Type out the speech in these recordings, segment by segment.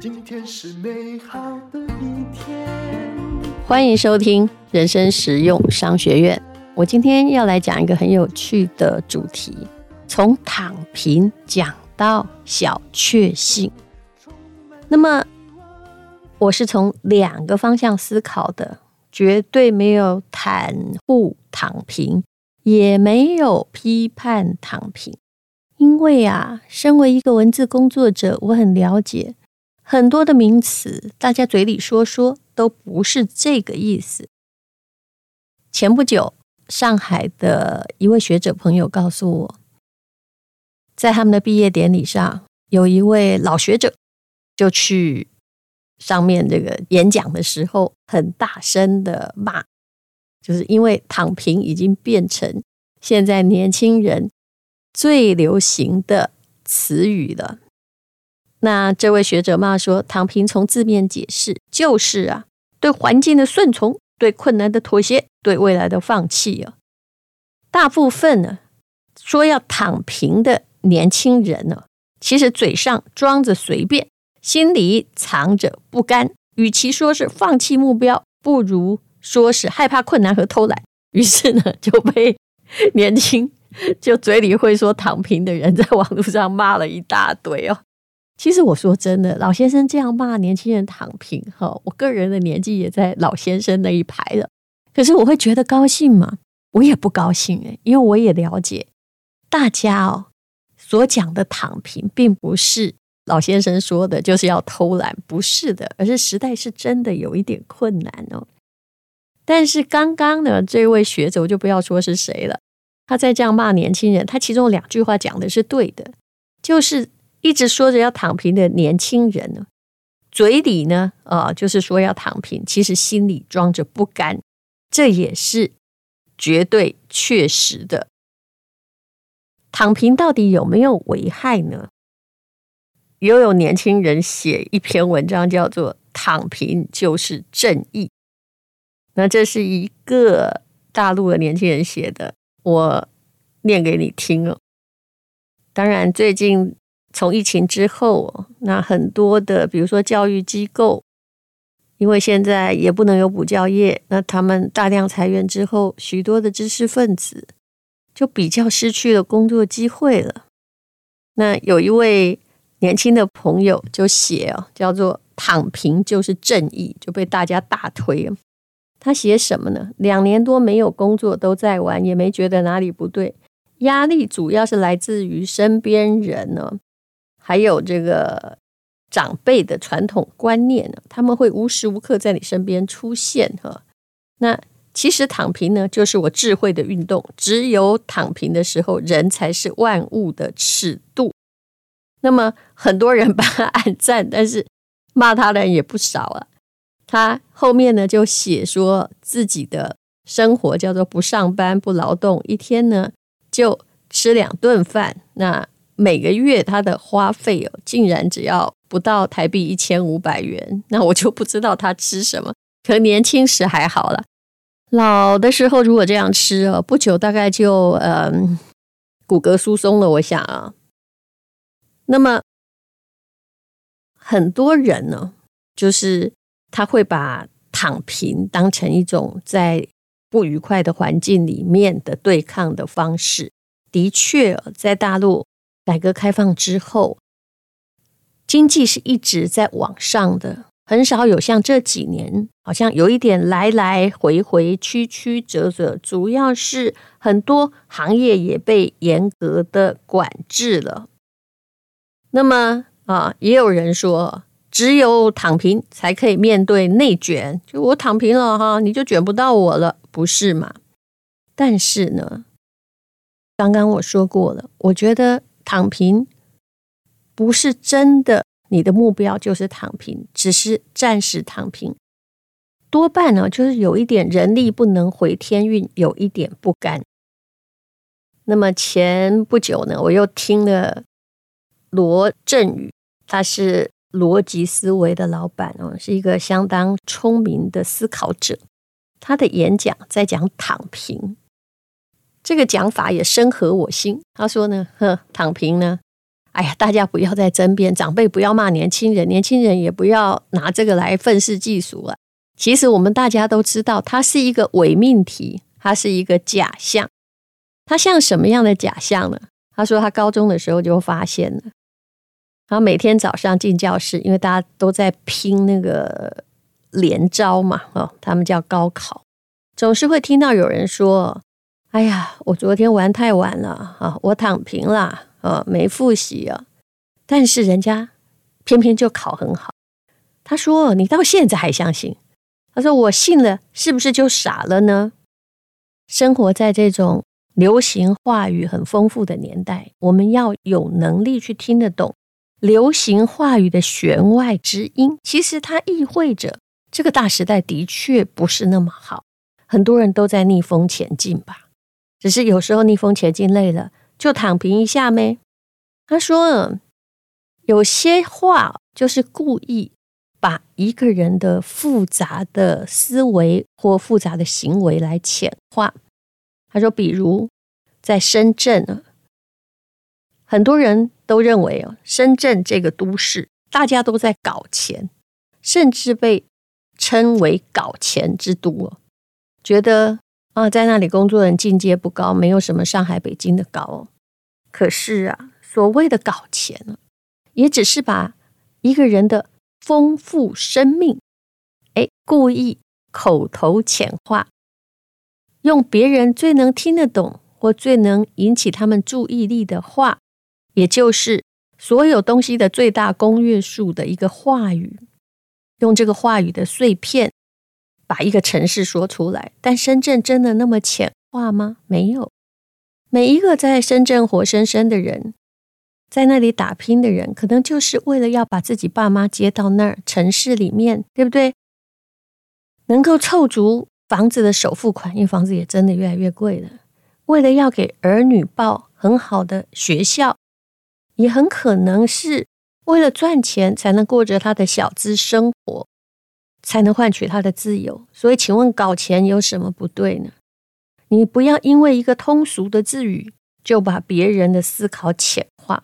今天是美好的一天。欢迎收听人生实用商学院。我今天要来讲一个很有趣的主题，从躺平讲到小确幸。那么，我是从两个方向思考的，绝对没有袒护躺平，也没有批判躺平。因为啊，身为一个文字工作者，我很了解很多的名词，大家嘴里说说都不是这个意思。前不久，上海的一位学者朋友告诉我，在他们的毕业典礼上，有一位老学者就去上面这个演讲的时候，很大声的骂，就是因为躺平已经变成现在年轻人。最流行的词语了。那这位学者骂说：“躺平从字面解释就是啊，对环境的顺从，对困难的妥协，对未来的放弃啊。大部分呢，说要躺平的年轻人呢，其实嘴上装着随便，心里藏着不甘。与其说是放弃目标，不如说是害怕困难和偷懒。于是呢，就被年轻。”就嘴里会说躺平的人，在网络上骂了一大堆哦。其实我说真的，老先生这样骂年轻人躺平，哈，我个人的年纪也在老先生那一排了。可是我会觉得高兴吗？我也不高兴诶，因为我也了解大家哦所讲的躺平，并不是老先生说的，就是要偷懒，不是的，而是时代是真的有一点困难哦。但是刚刚呢，这位学者我就不要说是谁了。他在这样骂年轻人，他其中两句话讲的是对的，就是一直说着要躺平的年轻人呢，嘴里呢，啊，就是说要躺平，其实心里装着不甘，这也是绝对确实的。躺平到底有没有危害呢？又有年轻人写一篇文章，叫做《躺平就是正义》，那这是一个大陆的年轻人写的。我念给你听哦。当然，最近从疫情之后，那很多的，比如说教育机构，因为现在也不能有补教业，那他们大量裁员之后，许多的知识分子就比较失去了工作机会了。那有一位年轻的朋友就写哦，叫做“躺平就是正义”，就被大家大推。他写什么呢？两年多没有工作，都在玩，也没觉得哪里不对。压力主要是来自于身边人呢，还有这个长辈的传统观念呢，他们会无时无刻在你身边出现哈。那其实躺平呢，就是我智慧的运动。只有躺平的时候，人才是万物的尺度。那么很多人 帮他按赞，但是骂他的人也不少啊。他后面呢就写说自己的生活叫做不上班不劳动，一天呢就吃两顿饭。那每个月他的花费哦，竟然只要不到台币一千五百元。那我就不知道他吃什么。可年轻时还好了，老的时候如果这样吃哦，不久大概就嗯骨骼疏松了。我想啊，那么很多人呢，就是。他会把躺平当成一种在不愉快的环境里面的对抗的方式。的确，在大陆改革开放之后，经济是一直在往上的，很少有像这几年好像有一点来来回回、曲曲折折。主要是很多行业也被严格的管制了。那么啊，也有人说。只有躺平才可以面对内卷，就我躺平了哈，你就卷不到我了，不是吗？但是呢，刚刚我说过了，我觉得躺平不是真的，你的目标就是躺平，只是暂时躺平，多半呢就是有一点人力不能回天运，有一点不甘。那么前不久呢，我又听了罗振宇，他是。逻辑思维的老板哦，是一个相当聪明的思考者。他的演讲在讲躺平，这个讲法也深合我心。他说呢，呵，躺平呢，哎呀，大家不要再争辩，长辈不要骂年轻人，年轻人也不要拿这个来愤世嫉俗了。其实我们大家都知道，它是一个伪命题，它是一个假象。它像什么样的假象呢？他说他高中的时候就发现了，然后每天早上进教室，因为大家都在拼那个连招嘛，哦，他们叫高考，总是会听到有人说：“哎呀，我昨天玩太晚了啊，我躺平了啊，没复习啊。”但是人家偏偏就考很好。他说：“你到现在还相信？”他说：“我信了，是不是就傻了呢？”生活在这种。流行话语很丰富的年代，我们要有能力去听得懂流行话语的弦外之音。其实它意味着这个大时代的确不是那么好，很多人都在逆风前进吧。只是有时候逆风前进累了，就躺平一下呗。他说，有些话就是故意把一个人的复杂的思维或复杂的行为来浅化。他说：“比如在深圳啊，很多人都认为哦，深圳这个都市大家都在搞钱，甚至被称为搞钱之都哦。觉得啊，在那里工作人境界不高，没有什么上海、北京的高哦。可是啊，所谓的搞钱呢，也只是把一个人的丰富生命，哎，故意口头浅化。”用别人最能听得懂或最能引起他们注意力的话，也就是所有东西的最大公约数的一个话语，用这个话语的碎片把一个城市说出来。但深圳真的那么浅化吗？没有，每一个在深圳活生生的人，在那里打拼的人，可能就是为了要把自己爸妈接到那儿城市里面，对不对？能够凑足。房子的首付款，因为房子也真的越来越贵了。为了要给儿女报很好的学校，也很可能是为了赚钱才能过着他的小资生活，才能换取他的自由。所以，请问搞钱有什么不对呢？你不要因为一个通俗的字语，就把别人的思考浅化。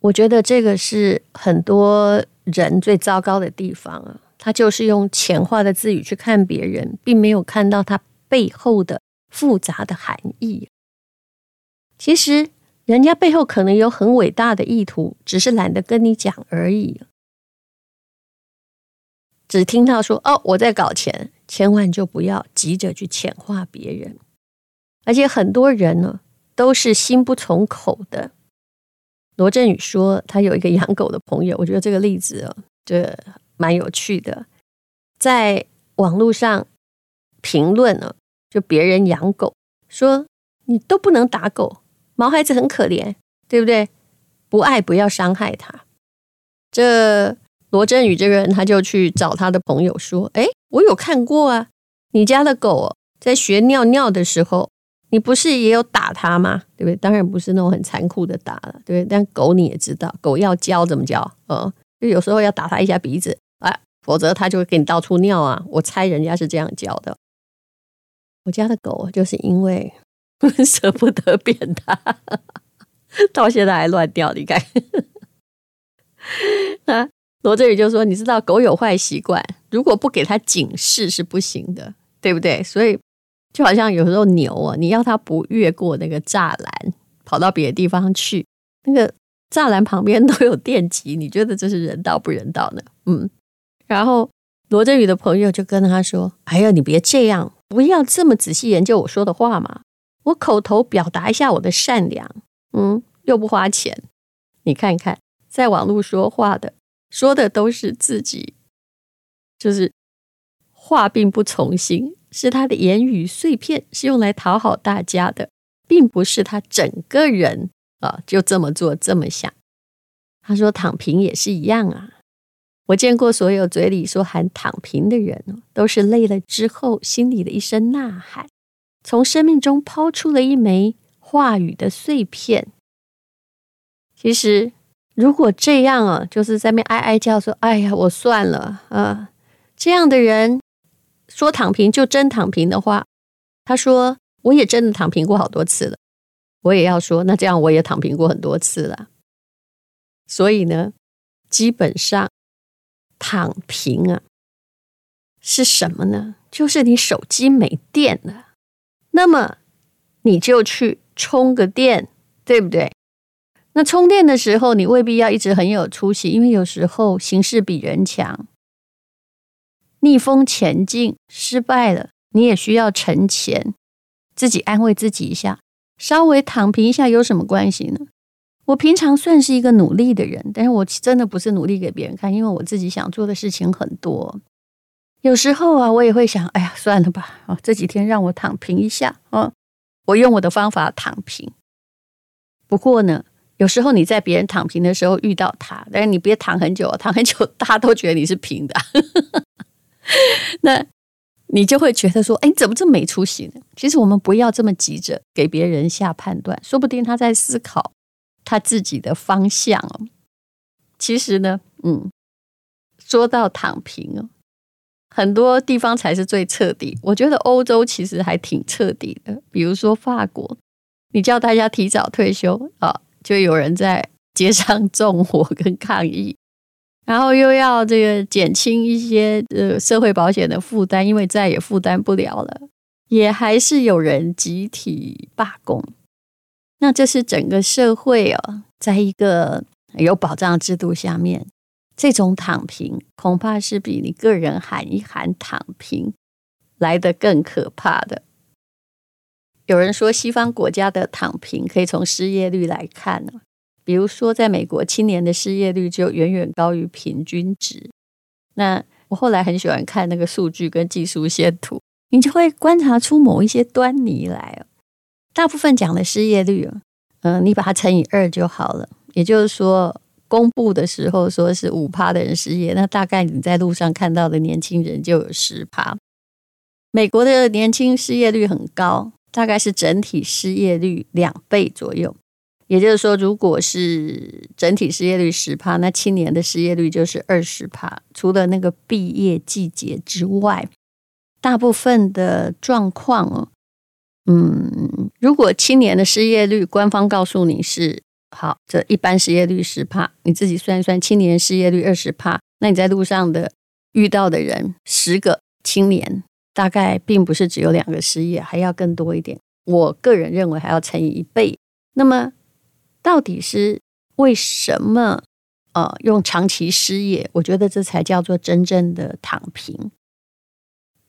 我觉得这个是很多人最糟糕的地方啊。他就是用浅化的字语去看别人，并没有看到他背后的复杂的含义。其实人家背后可能有很伟大的意图，只是懒得跟你讲而已。只听到说哦，我在搞钱，千万就不要急着去浅化别人。而且很多人呢，都是心不从口的。罗振宇说，他有一个养狗的朋友，我觉得这个例子哦，这。蛮有趣的，在网络上评论呢，就别人养狗，说你都不能打狗，毛孩子很可怜，对不对？不爱不要伤害他。这罗振宇这个人，他就去找他的朋友说：“哎，我有看过啊，你家的狗，在学尿尿的时候，你不是也有打它吗？对不对？当然不是那种很残酷的打了，对不对？但狗你也知道，狗要教怎么教？嗯，就有时候要打它一下鼻子。”否则它就会给你到处尿啊！我猜人家是这样教的。我家的狗就是因为 舍不得扁它，到现在还乱掉。你看，啊，罗振宇就说：“你知道狗有坏习惯，如果不给它警示是不行的，对不对？所以就好像有时候牛啊，你要它不越过那个栅栏，跑到别的地方去，那个栅栏旁边都有电极，你觉得这是人道不人道呢？嗯。”然后罗振宇的朋友就跟他说：“哎呀，你别这样，不要这么仔细研究我说的话嘛。我口头表达一下我的善良，嗯，又不花钱。你看看，在网络说话的，说的都是自己，就是话并不从心，是他的言语碎片，是用来讨好大家的，并不是他整个人啊就这么做这么想。他说躺平也是一样啊。”我见过所有嘴里说喊躺平的人，都是累了之后心里的一声呐喊，从生命中抛出了一枚话语的碎片。其实，如果这样啊，就是在那哀哀叫说：“哎呀，我算了啊。”这样的人说躺平就真躺平的话，他说我也真的躺平过好多次了。我也要说，那这样我也躺平过很多次了。所以呢，基本上躺平啊，是什么呢？就是你手机没电了，那么你就去充个电，对不对？那充电的时候，你未必要一直很有出息，因为有时候形势比人强，逆风前进失败了，你也需要沉潜，自己安慰自己一下，稍微躺平一下有什么关系呢？我平常算是一个努力的人，但是我真的不是努力给别人看，因为我自己想做的事情很多。有时候啊，我也会想，哎呀，算了吧，啊，这几天让我躺平一下啊，我用我的方法躺平。不过呢。有时候你在别人躺平的时候遇到他，但是你别躺很久，躺很久大家都觉得你是平的，那你就会觉得说：“哎，你怎么这么没出息呢？”其实我们不要这么急着给别人下判断，说不定他在思考他自己的方向哦。其实呢，嗯，说到躺平哦，很多地方才是最彻底。我觉得欧洲其实还挺彻底的，比如说法国，你叫大家提早退休啊。就有人在街上纵火跟抗议，然后又要这个减轻一些呃社会保险的负担，因为再也负担不了了，也还是有人集体罢工。那这是整个社会哦，在一个有保障制度下面，这种躺平恐怕是比你个人喊一喊躺平来得更可怕的。有人说，西方国家的躺平可以从失业率来看呢。比如说，在美国，青年的失业率就远远高于平均值。那我后来很喜欢看那个数据跟技术线图，你就会观察出某一些端倪来。大部分讲的失业率，嗯，你把它乘以二就好了。也就是说，公布的时候说是五趴的人失业，那大概你在路上看到的年轻人就有十趴。美国的年轻失业率很高。大概是整体失业率两倍左右，也就是说，如果是整体失业率十趴，那青年的失业率就是二十趴。除了那个毕业季节之外，大部分的状况哦，嗯，如果青年的失业率官方告诉你是好，这一般失业率十帕，你自己算一算，青年失业率二十帕，那你在路上的遇到的人十个青年。大概并不是只有两个失业，还要更多一点。我个人认为还要乘以一倍。那么，到底是为什么？呃，用长期失业，我觉得这才叫做真正的躺平，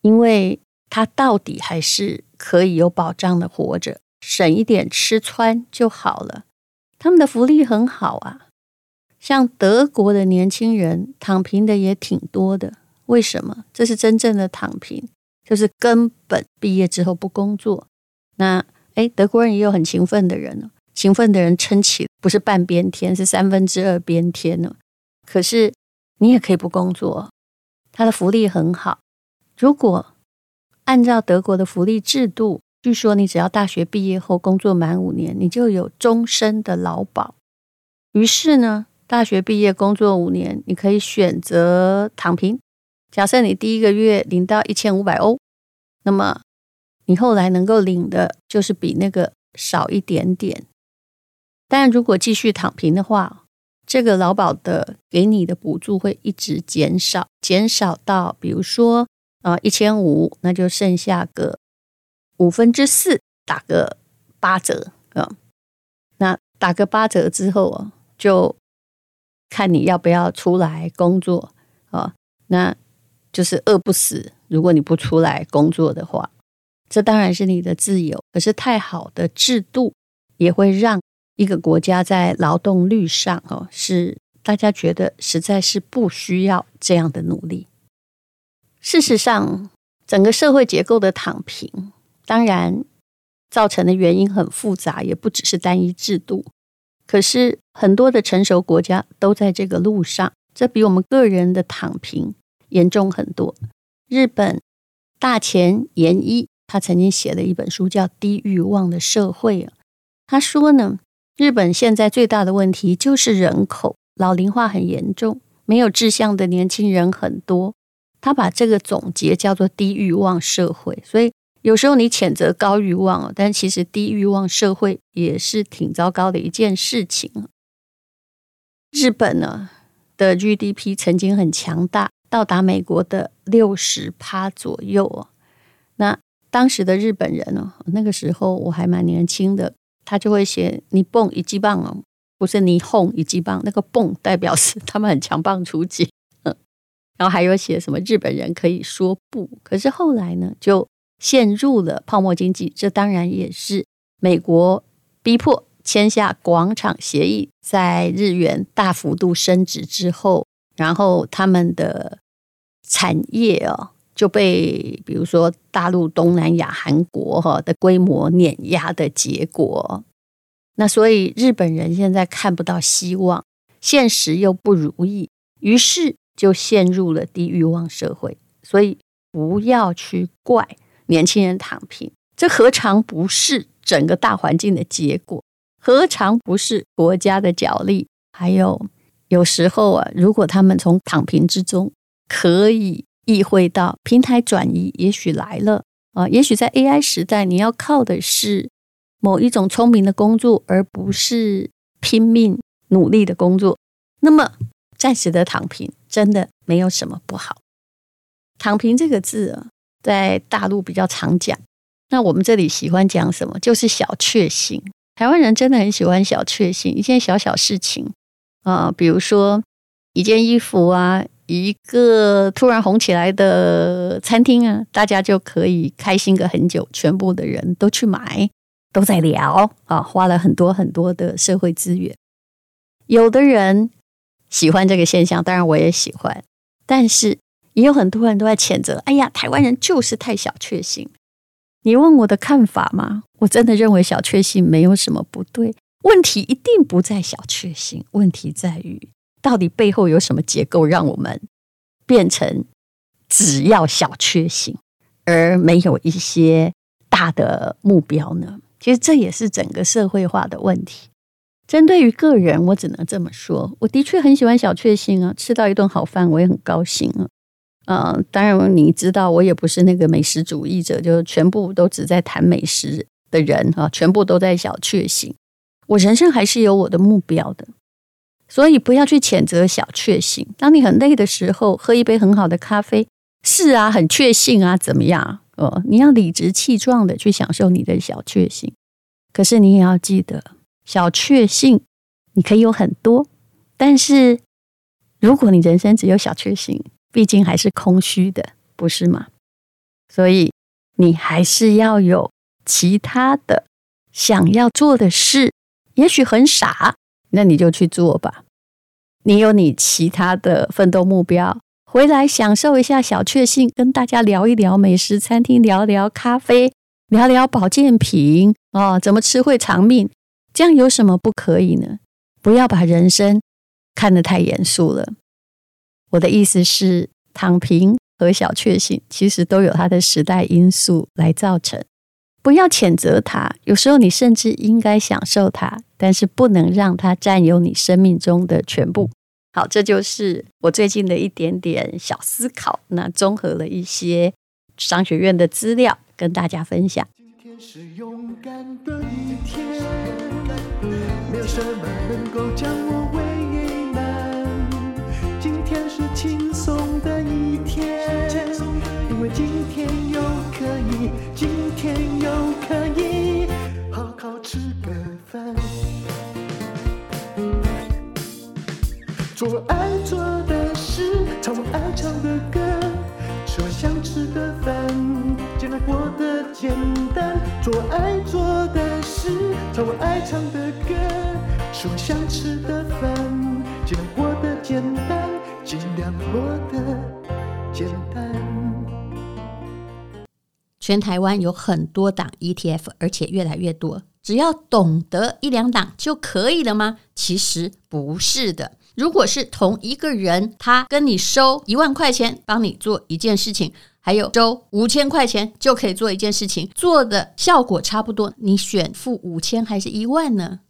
因为他到底还是可以有保障的活着，省一点吃穿就好了。他们的福利很好啊，像德国的年轻人躺平的也挺多的。为什么？这是真正的躺平。就是根本毕业之后不工作，那诶，德国人也有很勤奋的人，勤奋的人撑起不是半边天，是三分之二边天呢。可是你也可以不工作，他的福利很好。如果按照德国的福利制度，据说你只要大学毕业后工作满五年，你就有终身的劳保。于是呢，大学毕业工作五年，你可以选择躺平。假设你第一个月领到一千五百欧，那么你后来能够领的就是比那个少一点点。但如果继续躺平的话，这个劳保的给你的补助会一直减少，减少到比如说啊一千五，那就剩下个五分之四，打个八折啊。那打个八折之后啊，就看你要不要出来工作啊。那就是饿不死，如果你不出来工作的话，这当然是你的自由。可是太好的制度也会让一个国家在劳动率上，哦，是大家觉得实在是不需要这样的努力。事实上，整个社会结构的躺平，当然造成的原因很复杂，也不只是单一制度。可是很多的成熟国家都在这个路上，这比我们个人的躺平严重很多。日本大前研一，他曾经写了一本书，叫《低欲望的社会》。啊他说呢，日本现在最大的问题就是人口老龄化很严重，没有志向的年轻人很多。他把这个总结叫做“低欲望社会”。所以有时候你谴责高欲望哦，但其实低欲望社会也是挺糟糕的一件事情。日本呢的 GDP 曾经很强大，到达美国的六十趴左右哦。那当时的日本人呢，那个时候我还蛮年轻的，他就会写“你蹦一记棒哦”，不是“你轰一记棒”，那个“蹦”代表是 他们很强棒出击。然后还有写什么日本人可以说不，可是后来呢，就陷入了泡沫经济。这当然也是美国逼迫签下广场协议，在日元大幅度升值之后，然后他们的产业哦就被比如说大陆、东南亚、韩国哈的规模碾压的结果。那所以日本人现在看不到希望，现实又不如意，于是。就陷入了低欲望社会，所以不要去怪年轻人躺平，这何尝不是整个大环境的结果？何尝不是国家的角力？还有有时候啊，如果他们从躺平之中可以意会到平台转移，也许来了啊，也许在 AI 时代，你要靠的是某一种聪明的工作，而不是拼命努力的工作，那么。暂时的躺平真的没有什么不好。躺平这个字啊，在大陆比较常讲。那我们这里喜欢讲什么？就是小确幸。台湾人真的很喜欢小确幸，一件小小事情啊，比如说一件衣服啊，一个突然红起来的餐厅啊，大家就可以开心个很久。全部的人都去买，都在聊啊，花了很多很多的社会资源。有的人。喜欢这个现象，当然我也喜欢，但是也有很多人都在谴责。哎呀，台湾人就是太小确幸。你问我的看法吗？我真的认为小确幸没有什么不对，问题一定不在小确幸，问题在于到底背后有什么结构让我们变成只要小确幸，而没有一些大的目标呢？其实这也是整个社会化的问题。针对于个人，我只能这么说。我的确很喜欢小确幸啊，吃到一顿好饭，我也很高兴啊。呃，当然你知道，我也不是那个美食主义者，就全部都只在谈美食的人啊，全部都在小确幸。我人生还是有我的目标的，所以不要去谴责小确幸。当你很累的时候，喝一杯很好的咖啡，是啊，很确幸啊，怎么样？哦，你要理直气壮的去享受你的小确幸。可是你也要记得。小确幸，你可以有很多，但是如果你人生只有小确幸，毕竟还是空虚的，不是吗？所以你还是要有其他的想要做的事，也许很傻，那你就去做吧。你有你其他的奋斗目标，回来享受一下小确幸，跟大家聊一聊美食餐厅，聊聊咖啡，聊聊保健品哦，怎么吃会长命。这样有什么不可以呢？不要把人生看得太严肃了。我的意思是，躺平和小确幸其实都有它的时代因素来造成。不要谴责它，有时候你甚至应该享受它，但是不能让它占有你生命中的全部。好，这就是我最近的一点点小思考。那综合了一些商学院的资料，跟大家分享。今天是勇敢的一天。没有什么能够将我天，因为今天又可以，今天又可以好好吃个饭，做我爱做的事，唱我爱唱的歌，吃我想吃的饭，尽量过得简单，做我爱做的事，唱我爱唱的歌。吃我想吃的饭，尽量过得简单，尽量过得简单。全台湾有很多档 ETF，而且越来越多。只要懂得一两档就可以了吗？其实不是的。如果是同一个人，他跟你收一万块钱帮你做一件事情，还有收五千块钱就可以做一件事情，做的效果差不多，你选付五千还是一万呢？